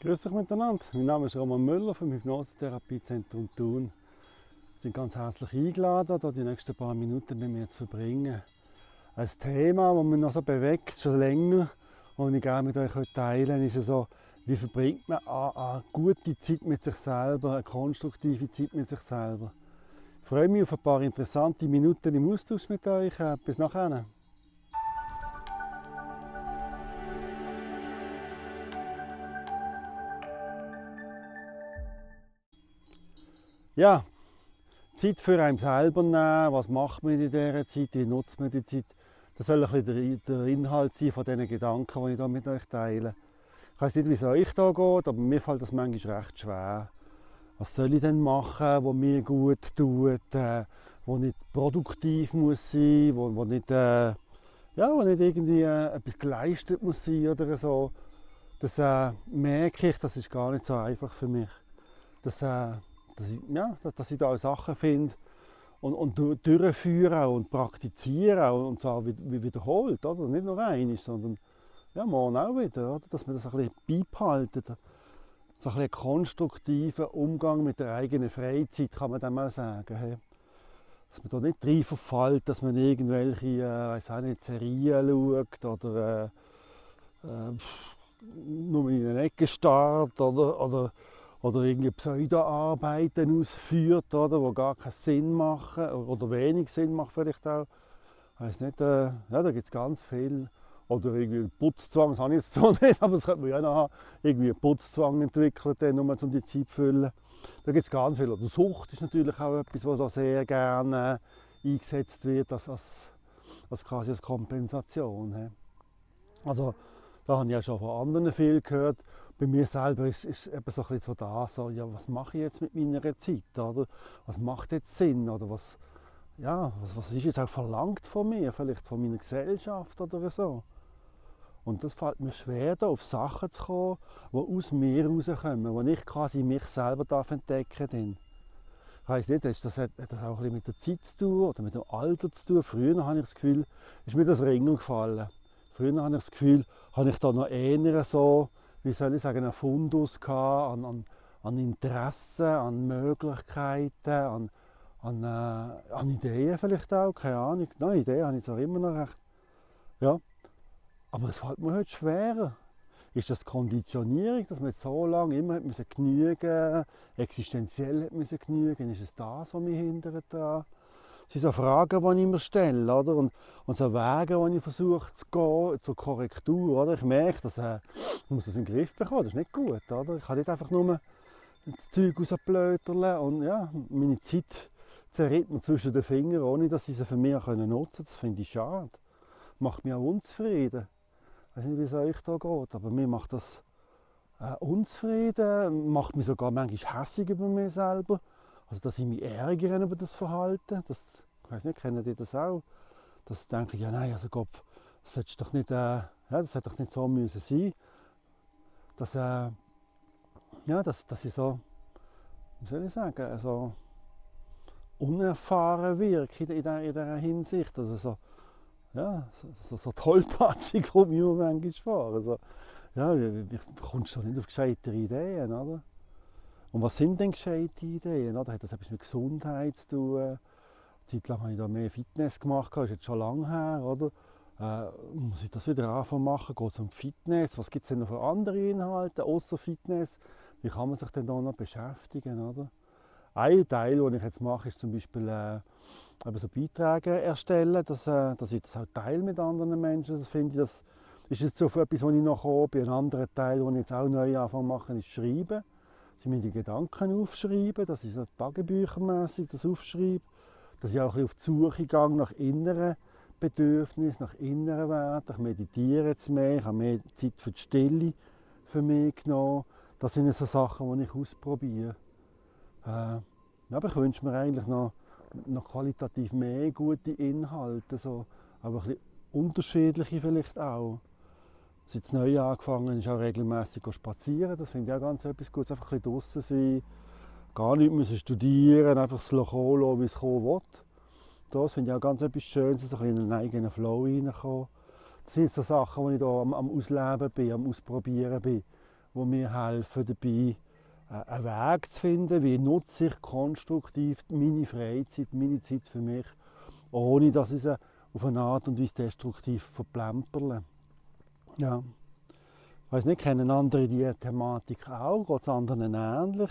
Grüß euch miteinander. Mein Name ist Roman Müller vom Hypnosetherapiezentrum Thun. Sie sind ganz herzlich eingeladen, hier die nächsten paar Minuten mit mir zu verbringen. Ein Thema, das mich noch so bewegt, schon länger, und ich gerne mit euch teilen ist so, wie verbringt man eine gute Zeit mit sich selber, eine konstruktive Zeit mit sich selber. Ich freue mich auf ein paar interessante Minuten im Austausch mit euch. Bis nachher. Ja, Zeit für einen selber nehmen. Was macht man in dieser Zeit? Wie nutzt man die Zeit? Das soll ein bisschen der Inhalt sein von diesen Gedanken, die ich hier mit euch teile. Ich weiß nicht, wie es euch da geht, aber mir fällt das manchmal recht schwer was soll ich denn machen, was mir gut tut, äh, wo nicht produktiv muss sein, wo, wo nicht, äh, ja, wo nicht irgendwie äh, etwas geleistet muss sein oder so. Das äh, merke ich, das ist gar nicht so einfach für mich. Das, äh, dass, ich, ja, dass, dass ich da auch Sachen finde und, und durchführen und praktizieren und zwar wiederholt, oder? nicht nur einmal, sondern ja, morgen auch wieder, oder? dass man das ein bisschen beibehalten so ein, ein konstruktiver Umgang mit der eigenen Freizeit, kann man dann mal sagen. Hey. Dass man da nicht rein verfällt, dass man irgendwelche äh, auch nicht, Serien schaut oder äh, äh, nur in eine Ecke starrt oder, oder, oder irgendwie Pseudoarbeiten ausführt, oder, die gar keinen Sinn machen oder wenig Sinn machen vielleicht auch. Ich nicht, äh, ja, da gibt es ganz viel oder irgendwie Putzzwang, das habe ich jetzt so nicht, aber das könnte man ja noch haben. Irgendwie Putzzwang entwickelt, nur um die Zeit zu füllen. Da gibt es ganz viel. Oder Sucht ist natürlich auch etwas, was da sehr gerne eingesetzt wird, als, als, als quasi als Kompensation. Also da habe ich ja schon von anderen viel gehört. Bei mir selber ist es eben so ein bisschen so da, so, ja, was mache ich jetzt mit meiner Zeit? Oder? Was macht jetzt Sinn? Oder was, ja, was, was ist jetzt auch verlangt von mir, vielleicht von meiner Gesellschaft oder so? Und das fällt mir schwer, da auf Sachen zu kommen, die aus mir rauskommen, wo ich quasi mich selber darf entdecken darf. Ich weiss nicht, das hat das auch ein mit der Zeit zu tun oder mit dem Alter zu tun. Früher habe ich das Gefühl, ist mir das Ringen gefallen. Früher habe ich das Gefühl, habe ich da noch eher so, wie soll ich sagen, einen Fundus an, an, an Interessen, an Möglichkeiten, an, an, äh, an Ideen vielleicht auch, keine Ahnung. Nein, Ideen habe ich zwar immer noch recht. Ja, aber es fällt mir heute schwerer. Ist das die Konditionierung, dass man so lange immer müssen genügen existenziell müssen genügen Ist es das, was mich hindert daran? Das sind so Fragen, die ich mir stelle. Oder? Und, und so Wege, die ich versuche zu gehen, zur Korrektur. Oder? Ich merke, dass äh, ich muss das in den Griff bekommen Das ist nicht gut. Oder? Ich kann nicht einfach nur das Zeug rausblöterlen und ja, meine Zeit zerritt mir zwischen den Fingern, ohne dass ich sie für mich nutzen kann. Das finde ich schade. Macht mich auch unzufrieden weiß nicht, wie es euch da geht, aber mir macht das äh, unzufrieden, macht mich sogar manchmal hässig über mich selber. Also, dass ich mich ärgere über das Verhalten. Das, ich weiß nicht, kennen die das auch? Das denke ich, ja nein, also Kopf, das doch nicht, äh, ja, das hätte doch nicht so müssen sein. Dass, äh, ja, dass, dass ich so, wie soll ich sagen, also unerfahren wirke in, in, in dieser Hinsicht. Also so, ja, so, so, so tollpatschig kommt mir manchmal vor. Also, ja, wie, wie kommst du nicht auf gescheite Ideen, oder? Und was sind denn gescheite Ideen? Oder? Hat das etwas mit Gesundheit zu tun? Eine Zeit lang habe ich da mehr Fitness gemacht, das ist jetzt schon lange her, oder? Äh, muss ich das wieder anfangen machen? Geht es um Fitness? Was gibt es denn noch für andere Inhalte außer Fitness? Wie kann man sich denn da noch beschäftigen, oder? Ein Teil, den ich jetzt mache, ist zum Beispiel äh, so Beiträge erstellen, dass, äh, dass ich das auch teile mit anderen Menschen. Das finde ich, das ist jetzt so etwas, was ich noch habe. Ein anderer Teil, den ich jetzt auch neu anfange machen, ist Schreiben. Müssen die Gedanken aufschreiben, dass ich so tagebüchermässig das aufschreibe. Dass ich auch ein bisschen auf die Suche gehe nach inneren Bedürfnissen, nach inneren Werten. Ich meditiere jetzt mehr, ich habe mehr Zeit für die Stille für mich genommen. Das sind so Sachen, die ich ausprobiere. Äh, aber ich wünsche mir eigentlich noch, noch qualitativ mehr gute Inhalte, so, aber ein bisschen unterschiedliche vielleicht auch. Seit es neu angefangen ist, auch regelmäßig spazieren. Das finde ich auch ganz etwas Gutes. Einfach ein bisschen draußen sein, gar nicht müssen studieren, einfach das kommen lassen, wie es kommen will. Das finde ich auch ganz etwas Schönes, ein bisschen in einen eigenen Flow reinkommen. Das sind so Sachen, die ich hier am, am Ausleben bin, am Ausprobieren bin wo mir helfen dabei, äh, einen Weg zu finden, wie nutze ich konstruktiv meine Freizeit, meine Zeit für mich, ohne dass ich sie auf eine Art und Weise destruktiv verplemperle. Ja. Ich weiss nicht, kennen andere diese Thematik auch? Geht es anderen ähnlich?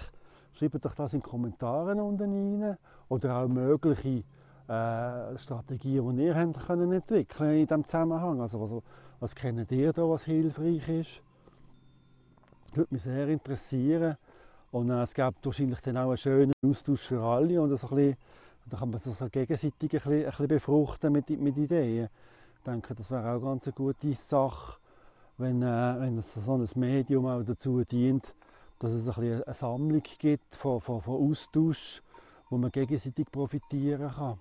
Schreibt doch das in die Kommentare unten rein. Oder auch mögliche äh, Strategien, die ihr habt können entwickeln in diesem Zusammenhang. Also was, was kennt ihr da, was hilfreich ist? Das würde mich sehr interessieren. Und äh, es gibt wahrscheinlich dann auch einen schönen Austausch für alle und so bisschen, da kann man sich so gegenseitig ein bisschen, ein bisschen befruchten mit, mit Ideen. Ich denke, das wäre auch ganz eine gute Sache, wenn, äh, wenn so ein Medium auch dazu dient, dass es ein eine Sammlung gibt von, von, von Austausch, wo man gegenseitig profitieren kann.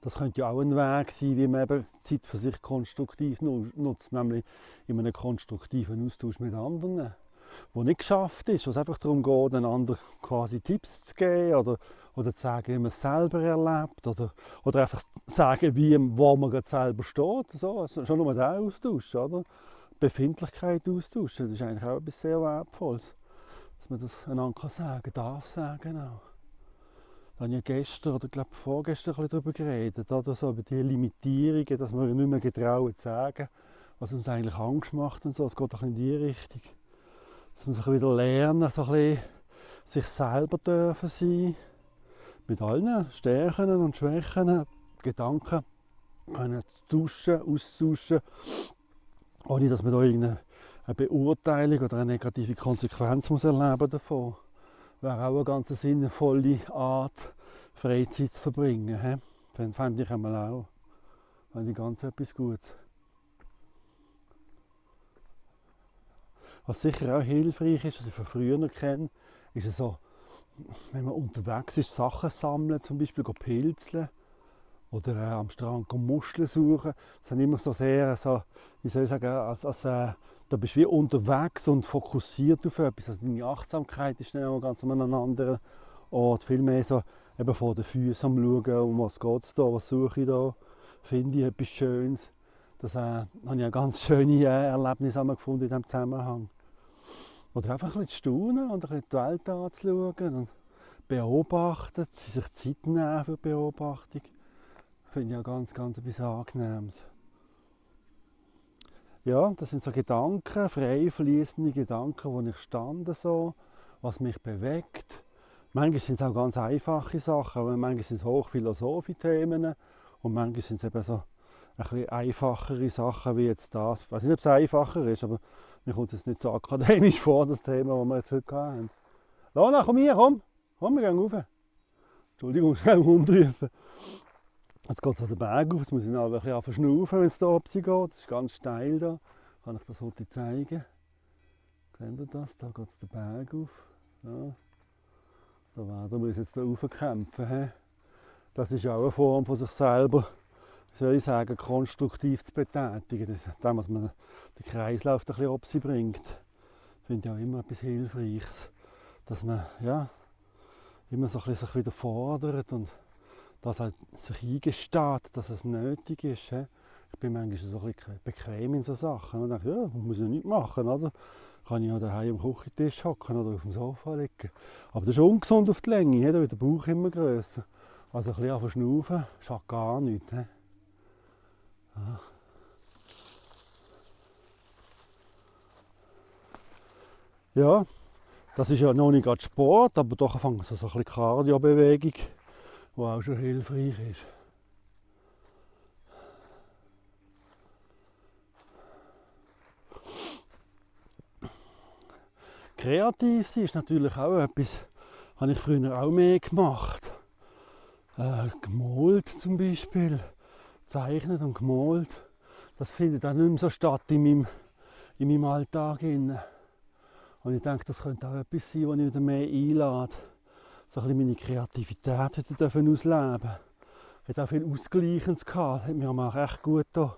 Das könnte ja auch ein Weg sein, wie man eben Zeit für sich konstruktiv nutzt, nämlich in einem konstruktiven Austausch mit anderen wo nicht geschafft ist, wo es einfach darum geht, einander quasi Tipps zu geben oder, oder zu sagen, wie man es selber erlebt oder, oder einfach sagen, wie, wo man gerade selber steht. So, schon nur der Austausch, oder? Befindlichkeit austauschen, das ist eigentlich auch etwas sehr Wertvolles, dass man das einander kann sagen darf sagen auch. Da habe ich gestern oder glaube vorgestern ein darüber geredet, oder so, über die Limitierungen, dass wir nicht mehr getrauen zu sagen, was uns eigentlich Angst macht und so. Es geht auch in die Richtung dass man sich wieder lernen, so ein bisschen sich selber dürfen sein, mit allen Stärken und Schwächen, Gedanken können tauschen, austauschen, ohne dass man da irgendeine Beurteilung oder eine negative Konsequenz muss erleben davon. Wäre auch eine ganz sinnvolle Art, Freizeit zu verbringen. Fände ich einmal auch. Fände ich ganz etwas Gutes. Was sicher auch hilfreich ist, was ich von früher kenne, ist so, wenn man unterwegs ist, Sachen sammeln, zum Beispiel pilzeln oder äh, am Strand Muscheln suchen. Das sind immer so sehr, so, wie soll ich sagen, als, als, äh, da bist du wie unterwegs und fokussiert auf etwas. Also deine Achtsamkeit ist dann auch ganz an einem anderen Ort. Viel mehr so eben vor den Füßen am Schauen, um was geht es da, was suche ich da, finde ich etwas Schönes. Das äh, habe ich auch ganz schöne äh, Erlebnisse gefunden in diesem Zusammenhang. Oder einfach ein bisschen staunen und ein bisschen die Welt anzuschauen und beobachten, sich Zeit nehmen für Beobachtung. Finde ich auch ganz, ganz etwas Angenehmes. Ja, das sind so Gedanken, frei fließende Gedanken, wo ich stand so, was mich bewegt. Manchmal sind es auch ganz einfache Sachen, aber manchmal sind es hochphilosophische Themen und manchmal sind es eben so ein bisschen einfachere Sachen wie jetzt das. Ich weiß nicht, ob es einfacher ist, aber mir kommt es nicht so akademisch vor, das Thema, das wir jetzt heute haben. Lona, komm hier, komm. Komm, wir gehen rauf. Entschuldigung, ich muss Hund rufen. Jetzt geht es an den Berg auf, jetzt muss ich noch ein bisschen verschnaufen, wenn es da oben geht. Das ist ganz steil da. Kann ich das heute zeigen? Kennt ihr das? Da geht es den Berg auf. Ja. Da werden wir uns jetzt hier raufkämpfen. Das ist auch eine Form von sich selber soll ich sagen, konstruktiv zu betätigen. Das, was man den Kreislauf ein bisschen ob sie bringt, finde ich auch immer etwas Hilfreiches. Dass man ja, immer so ein bisschen sich wieder fordert und dass halt sich eingesteht, dass es nötig ist. He? Ich bin manchmal so ein bisschen bequem in so Sachen und denke, ja, muss ich nicht machen, oder? Kann ich ja daheim am Küchentisch hocken oder auf dem Sofa liegen. Aber das ist ungesund auf die Länge, da wird der Bauch immer grösser. Also ein bisschen verschnaufen, schadet gar nichts. He? Ja, das ist ja noch nicht gerade Sport, aber doch so ein bisschen Cardio-Bewegung, die auch schon hilfreich ist. Kreativ sein ist natürlich auch etwas, habe ich früher auch mehr gemacht. Äh, gemalt zum Beispiel gezeichnet und gemalt. Das findet auch nicht mehr so statt in meinem, in meinem Alltag. Und ich denke, das könnte auch etwas sein, was ich wieder mehr einlade. So ein bisschen meine Kreativität wieder ausleben Ich hatte auch viel Ausgleichendes. Das hat mir auch echt gut getan.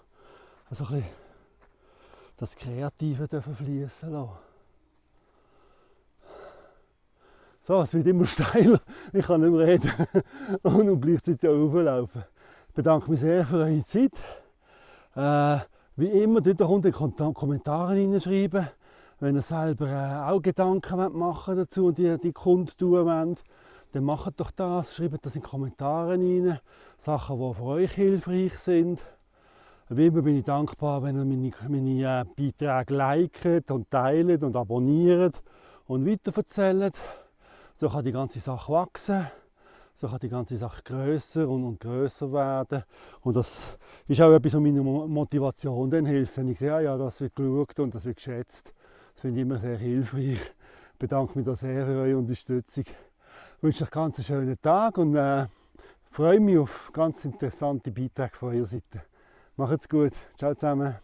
Also ein bisschen das Kreative fließen lassen. So, es wird immer steiler. Ich kann nicht mehr reden und gleichzeitig auch auflaufen bedanke mich sehr für eure Zeit. Äh, wie immer, dort unten in die Kommentare hineinschreiben. wenn ihr selber äh, auch Gedanken machen dazu und die, die kundtun wollt, dann macht doch das, schreibt das in die Kommentare rein. Sachen, die für euch hilfreich sind. Wie immer bin ich dankbar, wenn ihr meine, meine äh, Beiträge liket und teilt und abonniert und weiterverzählt. So kann die ganze Sache wachsen. So kann die ganze Sache größer und, und größer werden. Und das ist auch etwas, was meine Motivation dann hilft. Wenn ich sehe, ja, das wird geschaut und das wird geschätzt. Das finde ich immer sehr hilfreich. Ich bedanke mich da sehr für eure Unterstützung. Ich wünsche euch ganz einen schönen Tag und äh, freue mich auf ganz interessante Beiträge von eurer Seite. Macht's gut. Ciao zusammen.